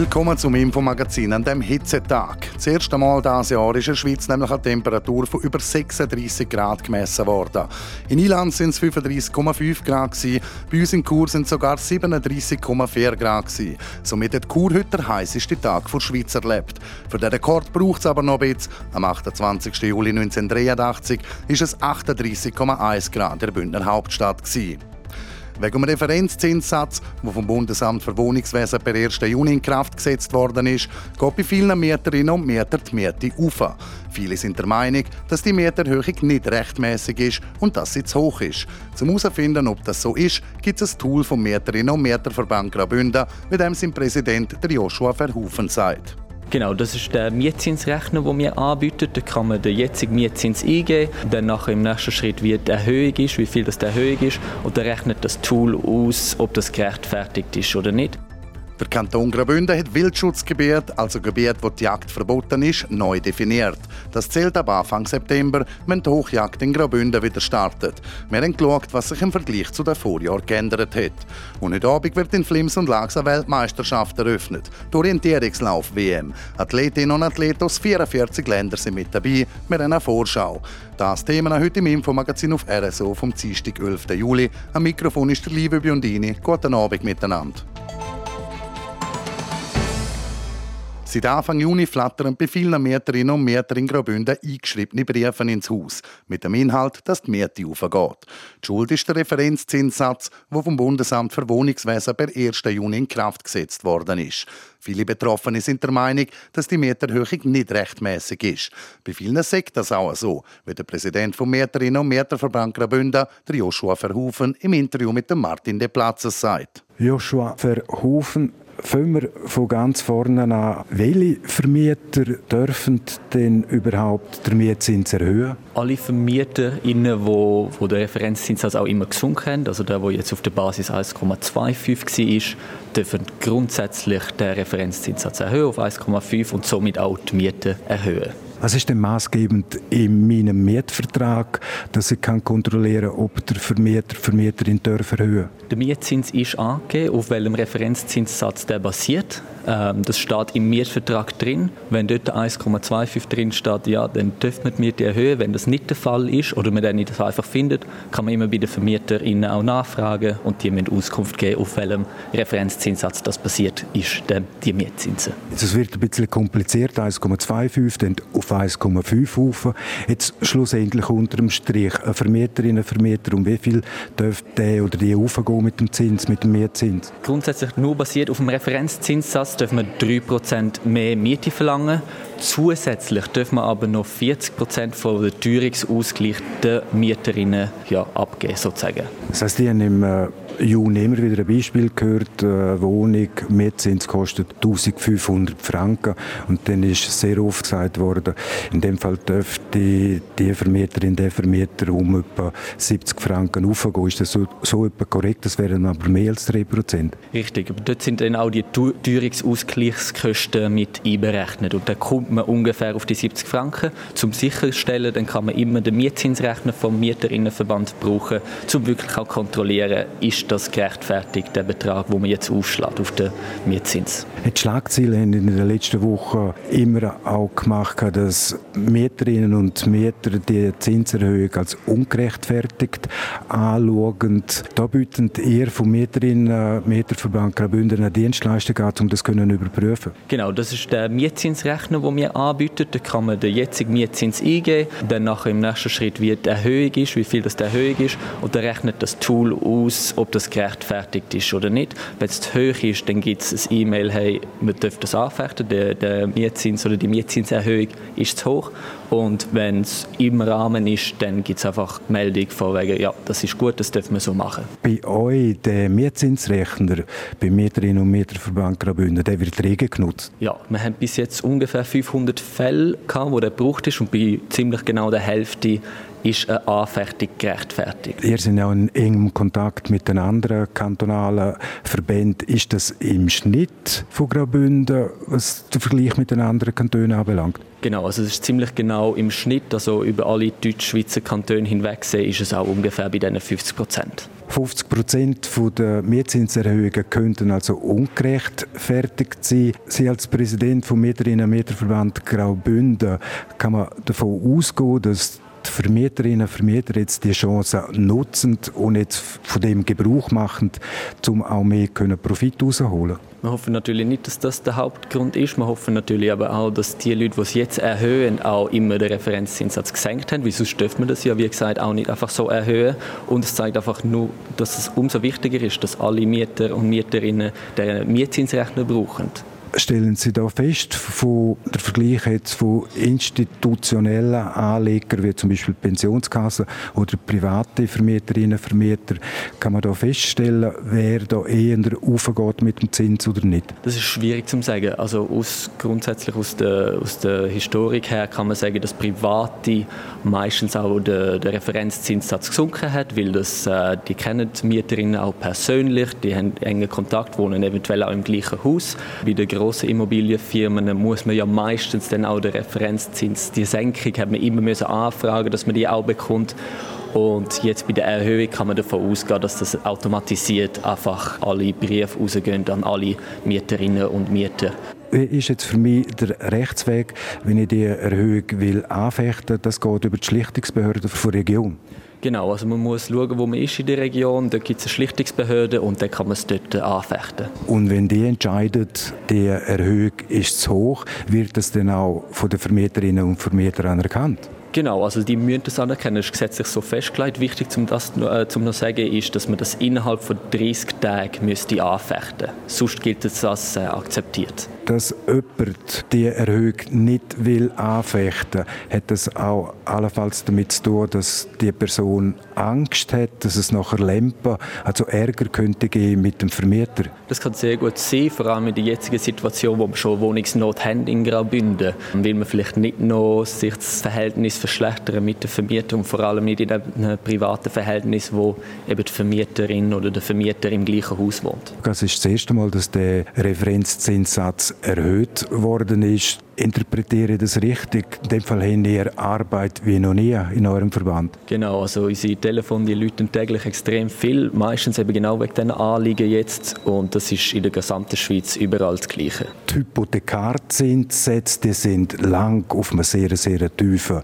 Willkommen zum Infomagazin an dem Hitzetag. Das erste Mal dieses Jahr ist in der Schweiz nämlich eine Temperatur von über 36 Grad gemessen worden. In Iland sind es 35,5 Grad, gewesen. bei uns in Chur sind es sogar 37,4 Grad. Gewesen. Somit hat Chur heute der heißeste Tag der Schweiz erlebt. Für den Rekord braucht es aber noch ein bisschen. Am 28. Juli 1983 ist es 38,1 Grad in der Bündner Hauptstadt. Gewesen. Wegen dem Referenzzinssatz, der vom Bundesamt für Wohnungswesen per 1. Juni in Kraft gesetzt worden ist, geht bei vielen Mieterinnen und Mietern die Miete auf. Viele sind der Meinung, dass die Mieterhöhung nicht rechtmäßig ist und dass sie zu hoch ist. Zum herausfinden, ob das so ist, gibt es ein Tool vom Mieterinnen und Mieterverband Graubünden, mit dem sein Präsident der Joshua Verhufen sagt. Genau, das ist der Mietzinsrechner, den wir anbieten. Da kann man den jetzigen Mietzins eingeben, dann nachher im nächsten Schritt, wie die Erhöhung ist, wie viel das die Erhöhung ist, und dann rechnet das Tool aus, ob das gerechtfertigt ist oder nicht. Der Kanton Graubünden hat Wildschutzgebiet, also Gebiet, wo die Jagd verboten ist, neu definiert. Das zählt ab Anfang September, wenn die Hochjagd in Graubünden wieder startet. Wir haben geschaut, was sich im Vergleich zu den Vorjahren geändert hat. Und heute Abend wird in Flims und Lags eine Weltmeisterschaft eröffnet. Die Orientierungslauf WM. Athletinnen und Athleten aus 44 Ländern sind mit dabei mit einer Vorschau. Das Thema heute im Infomagazin auf RSO vom Dienstag, 11. Juli. Am Mikrofon ist der liebe Biondini. Guten Abend miteinander. Seit Anfang Juni flattern bei vielen Mieterinnen und Mietern in Graubünden eingeschriebene Briefe ins Haus, mit dem Inhalt, dass die Miete aufgeht. Die Schuld ist der Referenzzinssatz, der vom Bundesamt für Wohnungswesen per 1. Juni in Kraft gesetzt worden ist. Viele Betroffene sind der Meinung, dass die Mieterhöhung nicht rechtmäßig ist. Bei vielen sagt das auch so, wie der Präsident vom Mieterinnen und Mieterverband Graubünden, der Joshua Verhoeven, im Interview mit dem Martin de Platzes sagt. Joshua Verhoeven, Fangen wir von ganz vorne an. Welche Vermieter dürfen denn überhaupt den Mietzins erhöhen? Alle Vermieter, die wo, wo der Referenzzinssatz auch immer gesunken haben, also der, der jetzt auf der Basis 1,25 war, dürfen grundsätzlich den Referenzzinssatz erhöhen auf 1,5 und somit auch die Miete erhöhen. Was ist denn maßgebend in meinem Mietvertrag, dass ich kann kontrollieren ob der Vermieter Vermieterin darf erhöhen Der Mietzins ist angegeben, auf welchem Referenzzinssatz der basiert. Ähm, das steht im Mietvertrag drin. Wenn dort 1,25 drin steht, ja, dann dürfen wir die Miete erhöhen. Wenn das nicht der Fall ist oder man dann nicht so einfach findet, kann man immer bei den VermieterInnen auch nachfragen und die müssen Auskunft geben, auf welchem Referenzzinssatz das basiert ist, die Mietzinsen. Es wird ein bisschen kompliziert, 1,25, dann auf 1,5 auf. Jetzt schlussendlich unter dem Strich, eine Vermieterin, ein Vermieter, um wie viel dürfte der oder die aufgehen mit dem Zins, mit dem Mietzins? Grundsätzlich nur basiert auf dem Referenzzinssatz dürfen wir 3% mehr Miete verlangen. Zusätzlich dürfen wir aber noch 40% von der Teuerungsausgleich den Mieterinnen ja, abgeben, sozusagen. Das heißt, die haben im äh, Juni immer wieder ein Beispiel gehört, eine Wohnung, Mietzins kostet 1500 Franken und dann ist sehr oft gesagt worden, in dem Fall dürfte die Vermieterin, der Vermieter um etwa 70 Franken aufgehen. Ist das so, so etwa korrekt? Das wären aber mehr als 3 Prozent. Richtig, aber dort sind dann auch die Teuerungsausgleichskosten mit einberechnet und da kommt man ungefähr auf die 70 Franken. Zum sicherstellen, dann kann man immer den Mietzinsrechner vom Mieterinnenverband brauchen, um wirklich auch kontrollieren, ist das gerechtfertigt, der Betrag, den man jetzt aufschlägt auf den Mietzins. Die Schlagzeilen haben in den letzten Wochen immer auch gemacht, dass Mieterinnen und Mieter die Zinserhöhung als ungerechtfertigt anschauen. Da bieten ihr vom Mieterinnen Mieterverband Graubünden eine Dienstleistung an, um das zu überprüfen. Genau, das ist der Mietzinsrechner, den wir anbieten. Da kann man den jetzigen Mietzins eingeben, dann nachher im nächsten Schritt, wie die Erhöhung ist, wie viel das die Erhöhung ist, und dann rechnet das Tool aus, ob das das gerechtfertigt ist oder nicht. Wenn es zu hoch ist, dann gibt es ein E-Mail, hey, wir dürfen das anfechten, der, der Mietzins oder die Mietzinserhöhung ist zu hoch. Und wenn es im Rahmen ist, dann gibt es einfach die Meldung von wegen, ja, das ist gut, das dürfen wir so machen. Bei euch, der Mietzinsrechner, beim Mieterinnen und Mieterverband Graubünden, der wird rege genutzt? Ja, wir haben bis jetzt ungefähr 500 Fälle gehabt, wo der gebraucht ist und bei ziemlich genau der Hälfte ist eine Anfechtung gerechtfertigt. Ihr seid ja in engem Kontakt mit den anderen kantonalen Verbänden. Ist das im Schnitt von Graubünden, was der Vergleich mit den anderen Kantonen anbelangt? Genau, also es ist ziemlich genau im Schnitt, also über alle Deutsch-Schweizer Kantone hinweg sehen, ist es auch ungefähr bei diesen 50 Prozent. 50 Prozent der Mietzinserhöhungen könnten also ungerechtfertigt sein. Sie als Präsident vom Mieterinnen- und Mieterverband Graubünden kann man davon ausgehen, dass die Vermieterinnen und Vermieter jetzt die Chance nutzen und jetzt von dem Gebrauch machen, um auch mehr Profit herausholen wir hoffen natürlich nicht, dass das der Hauptgrund ist. Wir hoffen natürlich aber auch, dass die Leute, die es jetzt erhöhen, auch immer den Referenzzinssatz gesenkt haben. Weil sonst dürfen wir das ja, wie gesagt, auch nicht einfach so erhöhen. Und es zeigt einfach nur, dass es umso wichtiger ist, dass alle Mieter und Mieterinnen den Mietzinsrechner brauchen stellen Sie da fest, von der Vergleich jetzt von institutionellen Anlegern wie zum Beispiel Pensionskassen oder private Vermieterinnen und Vermieter, kann man da feststellen, wer da eher aufgeht mit dem Zins oder nicht? Das ist schwierig zu sagen. Also aus, grundsätzlich aus der, aus der Historik her kann man sagen, dass private meistens auch der, der Referenzzinssatz gesunken hat, weil das, äh, die kennen die Mieterinnen auch persönlich, die haben engen Kontakt, wohnen eventuell auch im gleichen Haus. Bei der grossen Immobilienfirmen muss man ja meistens dann auch den Referenzzins, die Senkung hat man immer müssen anfragen, dass man die auch bekommt. Und jetzt bei der Erhöhung kann man davon ausgehen, dass das automatisiert einfach alle Briefe rausgehen an alle Mieterinnen und Mieter. Ist jetzt für mich der Rechtsweg, wenn ich die Erhöhung will anfechten? Das geht über die Schlichtungsbehörde der Region. Genau, also man muss schauen, wo man ist in der Region. Dort gibt es eine Schlichtungsbehörde und dann kann man es dort anfechten. Und wenn die entscheidet, die Erhöhung ist zu hoch, wird das dann auch von den Vermieterinnen und Vermietern anerkannt? Genau, also die müssen das anerkennen. Das ist gesetzlich so festgelegt. Wichtig, um das äh, zum noch sagen, ist, dass man das innerhalb von 30 Tagen müsste anfechten. Sonst gilt es als äh, akzeptiert dass jemand die Erhöhung nicht will anfechten will, hat das auch allenfalls damit zu tun, dass die Person Angst hat, dass es nachher Lempen, also Ärger könnte geben mit dem Vermieter. Das kann sehr gut sein, vor allem in der jetzigen Situation, wo wir schon Wohnungsnot haben in Graubünden. Will man vielleicht nicht noch sich das Verhältnis verschlechtern mit der Vermietung, vor allem nicht in einem privaten Verhältnis, wo eben die Vermieterin oder der Vermieter im gleichen Haus wohnt. Das ist das erste Mal, dass der Referenzzinssatz erhöht worden ist. Interpretiere ich das richtig? In dem Fall haben ihr Arbeit wie noch nie in eurem Verband. Genau, also unsere Telefone die läuten täglich extrem viel, meistens eben genau wegen diesen Anliegen jetzt und das ist in der gesamten Schweiz überall das Gleiche. Die Hypothekarzinssätze sind lang auf einem sehr, sehr tiefen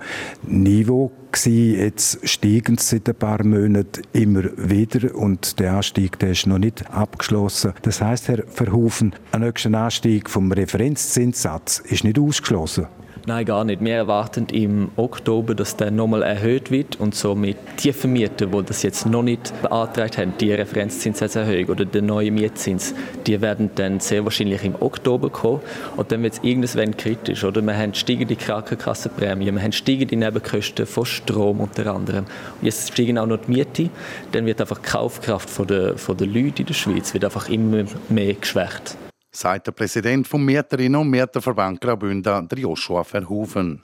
Niveau gewesen. Jetzt steigen sie seit ein paar Monaten immer wieder und der Anstieg der ist noch nicht abgeschlossen. Das heißt, Herr Verhoeven, ein nächster Anstieg vom Referenzzinssatz ist nicht ausgeschlossen. Nein, gar nicht. Wir erwarten im Oktober, dass der nochmal erhöht wird und somit die Vermieter, die das jetzt noch nicht beantragt haben, die Referenzzinserhöhung oder den neuen Mietzins, die werden dann sehr wahrscheinlich im Oktober kommen und dann wird es irgendwann kritisch. Oder? Wir haben steigende Krankenkassenprämien, wir haben steigende Nebenkosten von Strom unter anderem. Und jetzt steigen auch noch die Miete, dann wird einfach die Kaufkraft der, der Leute in der Schweiz wird einfach immer mehr geschwächt sagt der Präsident vom Mieterinnen- und Mieterverband Graubünden, Joshua Verhoeven.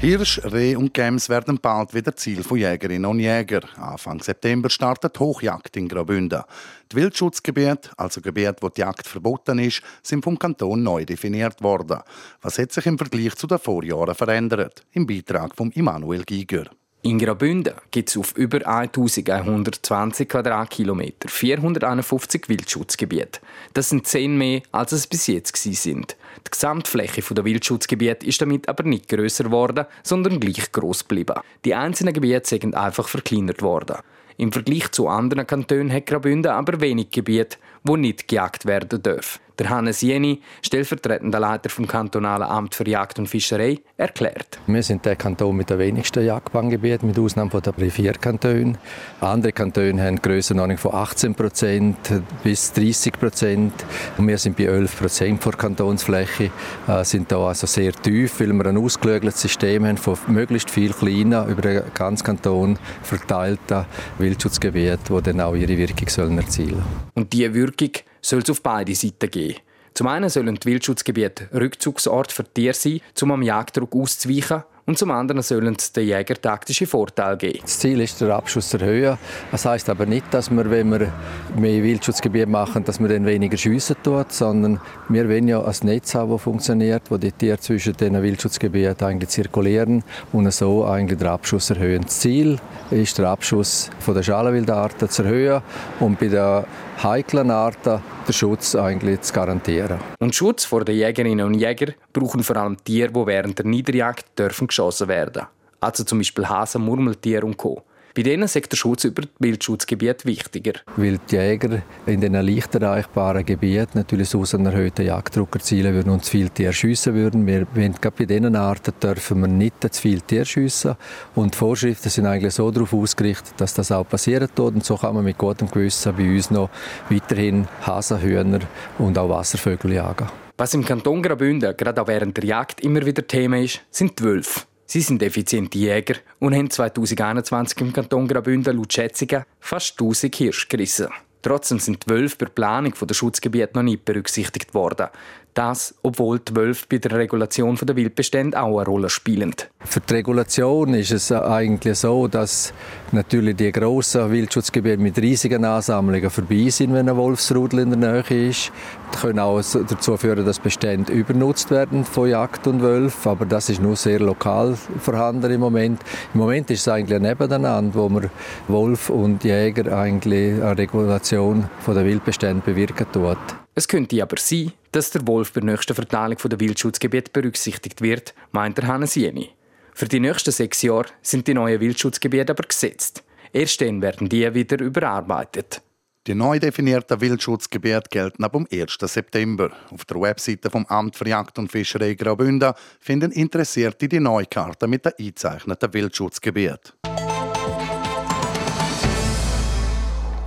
Hirsch, Reh und Gems werden bald wieder Ziel von Jägerinnen und Jägern. Anfang September startet Hochjagd in Graubünden. Die Wildschutzgebiete, also Gebiete, wo die Jagd verboten ist, sind vom Kanton neu definiert worden. Was hat sich im Vergleich zu den Vorjahren verändert? Im Beitrag von Immanuel Giger. In Graubünden gibt es auf über 1120 Quadratkilometer 451 Wildschutzgebiete. Das sind zehn mehr, als es bis jetzt sind. Die Gesamtfläche der Wildschutzgebiete ist damit aber nicht grösser geworden, sondern gleich gross geblieben. Die einzelnen Gebiete sind einfach verkleinert worden. Im Vergleich zu anderen Kantonen hat Graubünden aber wenig Gebiete, wo nicht gejagt werden dürfen. Der Hannes Jeni, stellvertretender Leiter vom kantonalen Amt für Jagd und Fischerei, erklärt. Wir sind der Kanton mit den wenigsten Jagdbahngebieten, mit Ausnahme von der Kantonen. Andere Kantone haben Grössenordnung von 18 Prozent bis 30 Prozent. Wir sind bei 11 Prozent der Kantonsfläche, äh, sind da also sehr tief, weil wir ein ausgelögeltes System haben von möglichst viel kleinen, über den ganzen Kanton verteilten Wildschutzgebieten, die dann auch ihre Wirkung sollen erzielen sollen. Und diese Wirkung soll es auf beide Seiten geben. Zum einen sollen die Wildschutzgebiete Rückzugsort für Tiere sein, um am Jagddruck auszuweichen und zum anderen sollen es den Jäger taktische Vorteile geben. Das Ziel ist, den Abschuss erhöhen. Das heißt aber nicht, dass wir, wenn wir mehr Wildschutzgebiete machen, dass wir dann weniger schiessen tun, sondern wir wollen ja ein Netz haben, das funktioniert, wo die Tiere zwischen den Wildschutzgebieten eigentlich zirkulieren und so eigentlich den Abschuss erhöhen. Das Ziel ist, den Abschuss von der Schalenwildarten zu erhöhen und bei den heiklen Arten den Schutz eigentlich zu garantieren. Und Schutz vor den Jägerinnen und Jägern brauchen vor allem Tiere, die während der Niederjagd dürfen geschossen werden. Also zum Beispiel Hasen, Murmeltiere und Co. Bei denen ist der Schutz über das Wildschutzgebiet wichtiger. Weil die Jäger in den leicht erreichbaren Gebieten natürlich so einen erhöhten Jagddruck erzielen würden und zu viele Tiere schiessen würden. Wir, wenn, gerade bei diesen Arten dürfen wir nicht zu viele Tiere schiessen. Und die Vorschriften sind eigentlich so darauf ausgerichtet, dass das auch passieren tut. Und so kann man mit gutem Gewissen bei uns noch weiterhin Hasen, Hühner und auch Wasservögel jagen. Was im Kanton Graubünden gerade auch während der Jagd immer wieder Thema ist, sind die Wölfe. Sie sind effiziente Jäger und haben 2021 im Kanton Graubünden laut Schätzungen fast 1000 Hirsche gerissen. Trotzdem sind die Wölfe bei der Planung der Schutzgebiete noch nicht berücksichtigt worden. Das, obwohl die Wölfe bei der Regulation der Wildbestände auch eine Rolle spielen. Für die Regulation ist es eigentlich so, dass natürlich die grossen Wildschutzgebiete mit riesigen Ansammlungen vorbei sind, wenn ein Wolfsrudel in der Nähe ist. Können auch dazu führen, dass Bestände übernutzt werden von Jagd und Wölfen, aber das ist nur sehr lokal vorhanden im Moment. Im Moment ist es eigentlich ein Nebeneinander, wo man Wolf und Jäger eigentlich eine Regulation der Wildbestände bewirken tut. Es könnte aber sein, dass der Wolf bei der nächsten Verteilung der Wildschutzgebiete berücksichtigt wird, meint der Hannes Jeni. Für die nächsten sechs Jahre sind die neuen Wildschutzgebiete aber gesetzt. Erst dann werden die wieder überarbeitet. Die neu definierten Wildschutzgebiete gelten ab dem 1. September. Auf der Webseite vom Amt für Jagd und Fischerei Graubünden finden Interessierte die neue Karte mit den eingezeichneten Wildschutzgebieten.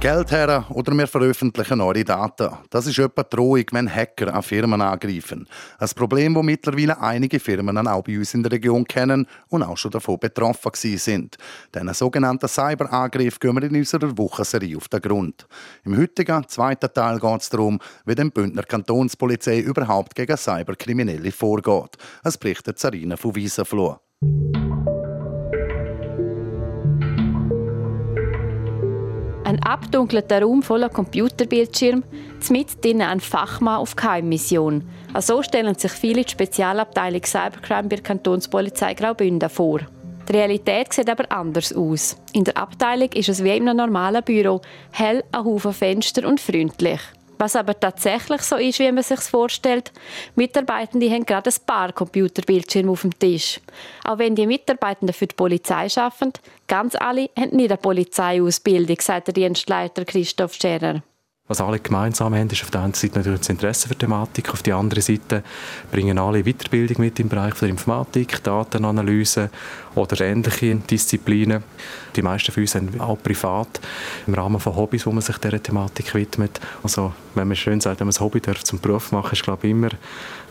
Geld her oder wir veröffentlichen eure Daten. Das ist etwa Drohung, wenn Hacker an Firmen angreifen. Ein Problem, das mittlerweile einige Firmen auch bei uns in der Region kennen und auch schon davon betroffen sind. Diesen sogenannten Cyberangriff gehen wir in unserer Wochenserie auf den Grund. Im heutigen zweiten Teil geht es darum, wie die Bündner Kantonspolizei überhaupt gegen Cyberkriminelle vorgeht. Es berichtet Sarina von Wiesenfloh. Ein abdunkelter Raum voller Computerbildschirm, mit drinnen ein Fachmann auf Geheimmission. So stellen sich viele die Spezialabteilung Cybercrime bei der Kantonspolizei Graubünden vor. Die Realität sieht aber anders aus. In der Abteilung ist es wie in einem normalen Büro, hell, ein Haufen Fenster und freundlich. Was aber tatsächlich so ist, wie man sich vorstellt, Mitarbeitende haben gerade ein paar Computerbildschirme auf dem Tisch. Auch wenn die Mitarbeitenden für die Polizei arbeiten, ganz alle haben nicht eine Polizeiausbildung, sagt der Dienstleiter Christoph Scherer. Was alle gemeinsam haben, ist auf der einen Seite natürlich das Interesse für die Thematik, auf der anderen Seite bringen alle Weiterbildung mit im Bereich der Informatik, Datenanalyse oder ähnliche Disziplinen. Die meisten von uns haben auch privat im Rahmen von Hobbys, wo man sich dieser Thematik widmet. Also wenn man schön sagt, wenn man ein Hobby darf zum Beruf machen, ist glaube ich immer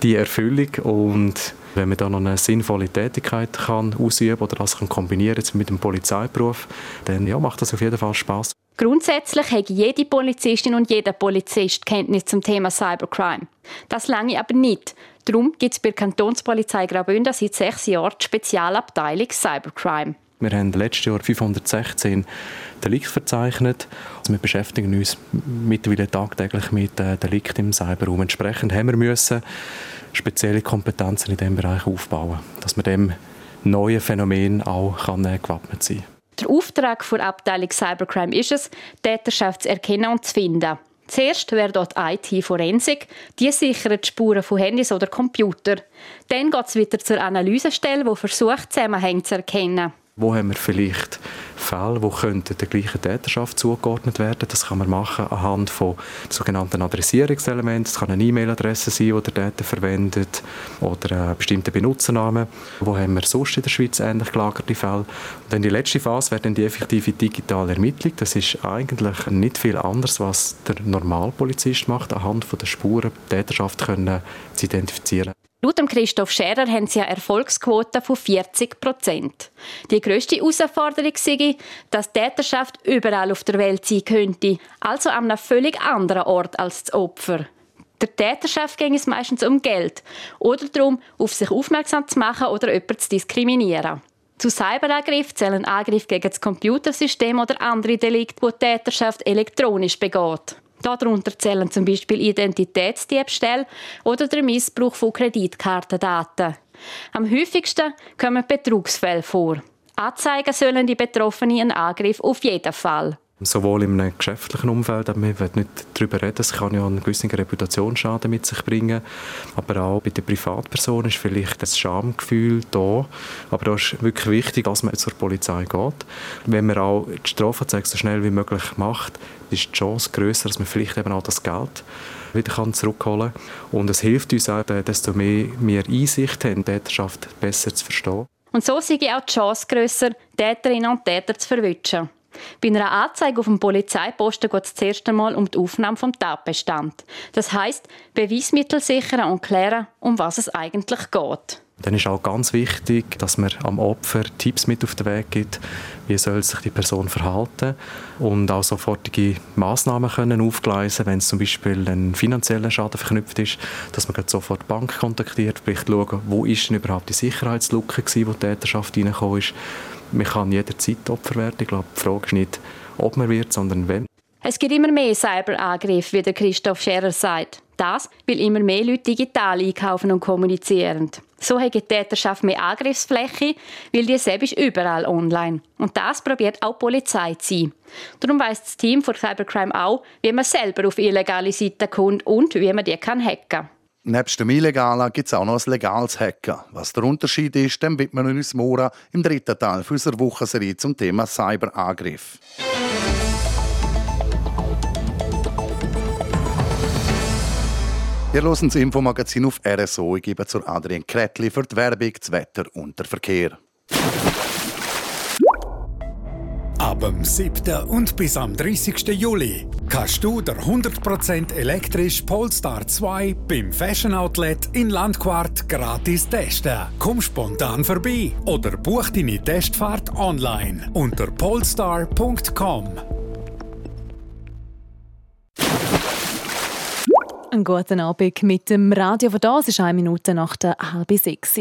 die Erfüllung und wenn man da noch eine sinnvolle Tätigkeit kann ausüben oder das kann kombinieren mit dem Polizeiberuf, dann ja, macht das auf jeden Fall Spaß. Grundsätzlich hat jede Polizistin und jeder Polizist Kenntnis zum Thema Cybercrime. Das lange aber nicht. Darum gibt es bei der Kantonspolizei Graubünden seit sechs Jahren die Spezialabteilung Cybercrime. Wir haben letztes Jahr 516 Delikte verzeichnet. Also wir beschäftigen uns mittlerweile tagtäglich mit äh, Delikten im Cyberraum. Entsprechend haben wir müssen spezielle Kompetenzen in diesem Bereich aufbauen, dass man dem neuen Phänomen auch äh, gewappnet sein kann. Der Auftrag der Abteilung Cybercrime ist es, Täterschaft zu erkennen und zu finden. Zuerst wäre dort IT-Forensik, die sichert die Spuren von Handys oder Computer. Dann geht es wieder zur Analysestelle, die versucht, Zusammenhänge zu erkennen. Wo haben wir vielleicht Fälle, die könnten der gleichen Täterschaft zugeordnet werden. Das kann man machen anhand von sogenannten Adressierungselementen. Das kann eine E-Mail-Adresse sein, die der Täter verwendet oder einen bestimmten Benutzernamen. Wo haben wir sonst in der Schweiz ähnlich gelagerte Fälle? Und dann die letzte Phase wäre dann die effektive digitale Ermittlung. Das ist eigentlich nicht viel anders, was der Normalpolizist macht, anhand von der Spuren die Täterschaft können zu identifizieren. Laut Christoph Scherer haben sie eine Erfolgsquote von 40 Prozent. Die grösste Herausforderung sei, dass die Täterschaft überall auf der Welt sein könnte, also an einem völlig anderen Ort als das Opfer. Der Täterschaft ging es meistens um Geld oder darum, auf sich aufmerksam zu machen oder jemanden zu diskriminieren. Zu Cyberangriff zählen Angriffe gegen das Computersystem oder andere Delikte, die die Täterschaft elektronisch begeht. Darunter zählen zum Beispiel Identitätsdiebstähle oder der Missbrauch von Kreditkartendaten. Am häufigsten kommen Betrugsfälle vor. Anzeigen sollen die Betroffenen einen Angriff auf jeden Fall. Sowohl in einem geschäftlichen Umfeld, aber wir wollen nicht darüber reden, es kann ja einen gewissen Reputationsschaden mit sich bringen, aber auch bei den Privatpersonen ist vielleicht das Schamgefühl da, aber da ist wirklich wichtig, dass man zur Polizei geht. Wenn man auch die Strafanzeige so schnell wie möglich macht, ist die Chance grösser, dass man vielleicht eben auch das Geld wieder kann zurückholen kann. Und es hilft uns auch, desto mehr wir Einsicht haben, die Täterschaft besser zu verstehen. Und so sei auch die Chance grösser, Täterinnen und Täter zu verwischen. Bei einer Anzeige auf dem Polizeiposten geht es zuerst einmal um die Aufnahme vom Tatbestand. Das heißt, Beweismittel sichern und klären, um was es eigentlich geht. Dann ist auch ganz wichtig, dass man am Opfer Tipps mit auf den Weg gibt, wie soll sich die Person verhalten und auch sofortige Massnahmen können aufgleisen, wenn es zum Beispiel ein finanzieller Schaden verknüpft ist, dass man sofort die Bank kontaktiert, sprich schauen, wo ist denn überhaupt die Sicherheitslücke gewesen, wo die Täterschaft reingekommen ist man kann jederzeit Opfer werden. Ich glaube, die Frage ist nicht, ob man wird, sondern wenn. Es gibt immer mehr Cyberangriffe, wie der Christoph Scherer sagt. Das, weil immer mehr Leute digital einkaufen und kommunizieren. So hat die Täterschaft mehr Angriffsfläche, weil die selbst überall online. Und das probiert auch die Polizei zu sein. Darum weiss das Team von Cybercrime auch, wie man selber auf illegale Seiten kommt und wie man die kann hacken kann. Nebst dem Illegalen gibt es auch noch ein legales Hacken. Was der Unterschied ist, dem widmen wir uns morgen im dritten Teil unserer Wochenserie zum Thema Cyberangriff. Wir hören das Infomagazin auf RSO. Ich gebe zur Adrian Kretli für die Werbung, das Wetter und den Verkehr. Ab dem 7. und bis am 30. Juli kannst du der 100% elektrisch Polestar 2 beim Fashion Outlet in Landquart gratis testen. Komm spontan vorbei oder buch deine Testfahrt online unter polestar.com. Einen guten Abend mit dem Radio von das ist eine Minute nach der halb sechs.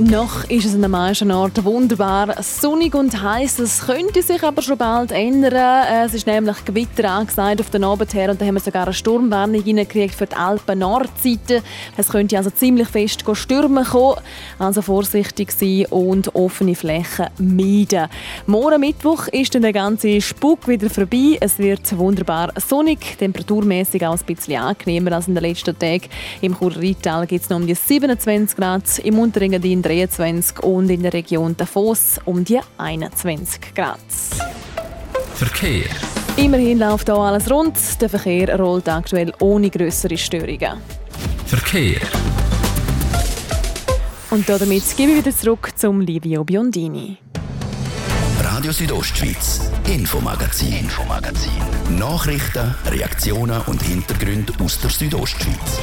Noch ist es an den meisten Orten wunderbar sonnig und heiß. Es könnte sich aber schon bald ändern. Es ist nämlich Gewitter angesagt auf den Abend her und da haben wir sogar eine Sturmwarnung reingekriegt für die Alpen Nordseite. Es könnte also ziemlich fest stürmen kommen. Also vorsichtig sein und offene Flächen meiden. Morgen Mittwoch ist dann der ganze Spuk wieder vorbei. Es wird wunderbar sonnig, temperaturmäßig auch ein bisschen angenehmer als in den letzten Tagen. Im Churer Rheintal gibt es noch um die 27 Grad, im Unterengadin 23 und in der Region Davos um die 21 Grad. Verkehr. Immerhin läuft hier alles rund. Der Verkehr rollt aktuell ohne größere Störungen. Verkehr. Und damit gebe ich wieder zurück zum Livio Biondini. Radio Südostschweiz, Infomagazin, Infomagazin. Nachrichten, Reaktionen und Hintergründe aus der Südostschweiz.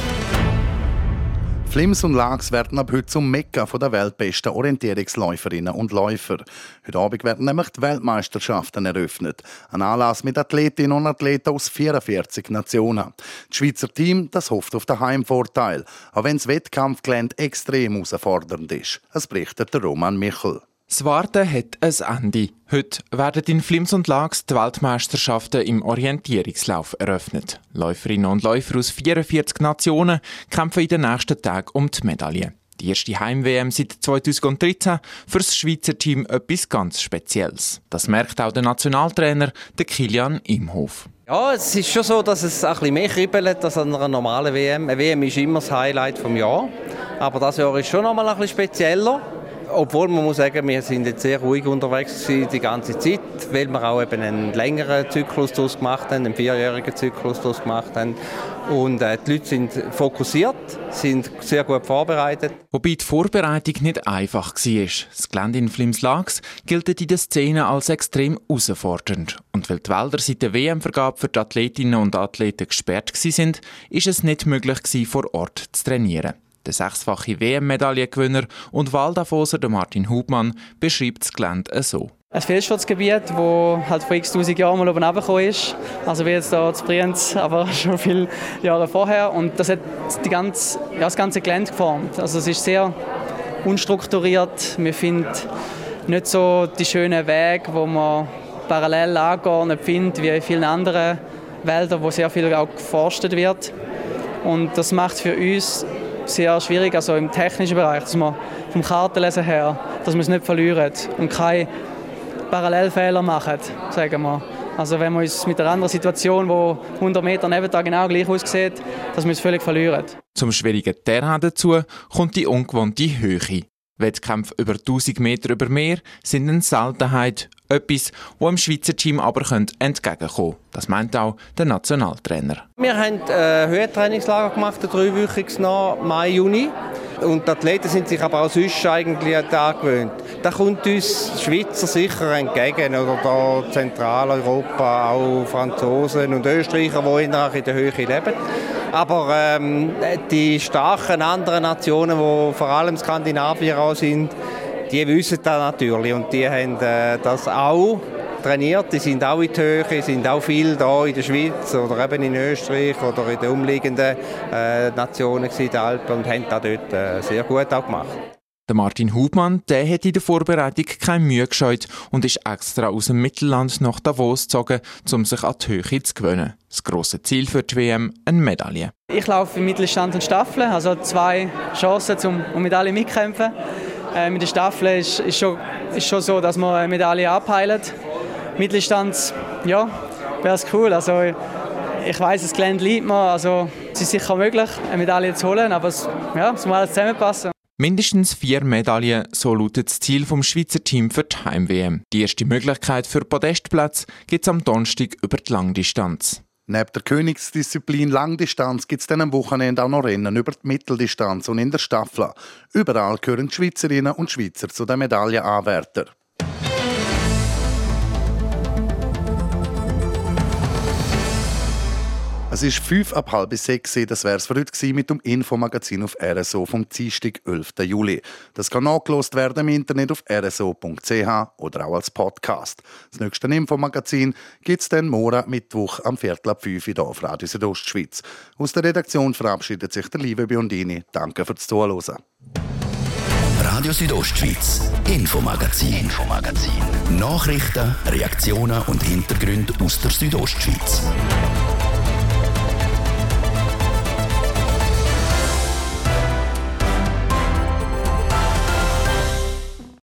Flims und Lags werden ab heute zum Mekka der weltbesten Orientierungsläuferinnen und Läufer. Heute Abend werden nämlich die Weltmeisterschaften eröffnet. Ein Anlass mit Athletinnen und Athleten aus 44 Nationen. Das Schweizer Team das hofft auf den Heimvorteil, auch wenn das Wettkampfgelände extrem herausfordernd ist. Es berichtet Roman Michel. Das Warten hat ein Ende. Heute werden in Flims und Lags die Weltmeisterschaften im Orientierungslauf eröffnet. Läuferinnen und Läufer aus 44 Nationen kämpfen in den nächsten Tagen um die Medaille. Die erste Heim-WM seit 2013 für das Schweizer Team etwas ganz Spezielles. Das merkt auch der Nationaltrainer, der Kilian Imhof. Ja, es ist schon so, dass es ein bisschen mehr kribbelt als an einer normalen WM. Eine WM ist immer das Highlight des Jahres. Aber das Jahr ist schon noch mal ein bisschen spezieller. Obwohl man muss sagen, wir sind jetzt sehr ruhig unterwegs die ganze Zeit, weil wir auch eben einen längeren Zyklus daraus gemacht haben, einen vierjährigen Zyklus daraus gemacht haben. Und äh, die Leute sind fokussiert, sind sehr gut vorbereitet. Wobei die Vorbereitung nicht einfach war. Das Gelände in Flimslags gilt in der Szene als extrem herausfordernd. Und weil die Wälder seit der WM-Vergabe für die Athletinnen und Athleten gesperrt waren, ist es nicht möglich, vor Ort zu trainieren. Der sechsfache WM-Medaillengewinner und Waldavoser Martin Hubmann beschreibt das Gelände so. Ein Felsschutzgebiet, das halt vor x tausend Jahren mal oben runtergekommen ist. Also wie jetzt hier zu Brienz, aber schon viele Jahre vorher. Und das hat die ganze, ja, das ganze Gelände geformt. Also es ist sehr unstrukturiert. Wir finden nicht so die schönen Wege, wo man parallel angehen findet, wie in vielen anderen Wäldern, wo sehr viel auch geforstet wird. Und das macht für uns sehr schwierig, also im technischen Bereich, dass man vom Kartenlesen her, dass man es nicht verlieren und keine Parallelfehler machen, sagen wir. Also wenn wir uns mit einer anderen Situation, wo 100 Meter neben da genau gleich aussieht, dass wir es völlig verlieren. Zum schwierigen Terrain dazu kommt die ungewohnte Höhe. Wettkämpfe über 1000 Meter über Meer sind eine Seltenheit, etwas, wo dem Schweizer Team aber entgegenkommen könnte. Das meint auch der Nationaltrainer. Wir haben äh, Höhentrainingslager gemacht, ein dreiwöchiges noch, Mai, Juni. Und die Athleten sind sich aber auch sonst eigentlich daran gewöhnt. Da kommt uns Schweizer sicher entgegen, oder da Zentraleuropa, auch Franzosen und Österreicher, die in der Höhe leben. Aber ähm, die starken anderen Nationen, die vor allem Skandinavier auch sind, die wissen das natürlich und die haben äh, das auch trainiert. Die sind auch in der Höhe, sind auch viel da in der Schweiz oder eben in Österreich oder in den umliegenden äh, Nationen in den Alpen und haben das dort äh, sehr gut auch gemacht. Der Martin Hubmann, der hat in der Vorbereitung keine Mühe gescheut und ist extra aus dem Mittelland nach Davos gezogen, um sich an die Höhe zu gewöhnen. Das grosse Ziel für die WM, eine Medaille. Ich laufe im Mittelstand und Staffel, also zwei Chancen, um, um Medaille mitkämpfen. Äh, mit der Staffel ist, ist, schon, ist schon so, dass man eine Medaille abheilt. Mittelstand, ja, wäre es cool. Also, ich weiß, das Gelände liegt mir, also es ist sicher möglich, eine Medaille zu holen, aber es, ja, es muss alles zusammenpassen. Mindestens vier Medaillen, so lautet das Ziel vom Schweizer Team für die Heim-WM. Die erste Möglichkeit für Podestplatz gibt es am Donnerstag über die Langdistanz. Neben der Königsdisziplin Langdistanz gibt es dann am Wochenende auch noch Rennen über die Mitteldistanz und in der Staffel. Überall gehören die Schweizerinnen und Schweizer zu den Medaillenanwärtern. Es ist fünf ab halb sechs. Das wäre es für heute mit dem Infomagazin auf RSO vom Dienstag, 11. Juli. Das kann nachgelost werden im Internet auf rso.ch oder auch als Podcast. Das nächste Infomagazin gibt es dann morgen Mittwoch am Viertel ab fünf hier auf Radio Südostschweiz. Aus der Redaktion verabschiedet sich der liebe Biondini. Danke fürs Zuhören. Radio Südostschweiz, Infomagazin, Infomagazin. Nachrichten, Reaktionen und Hintergründe aus der Südostschweiz.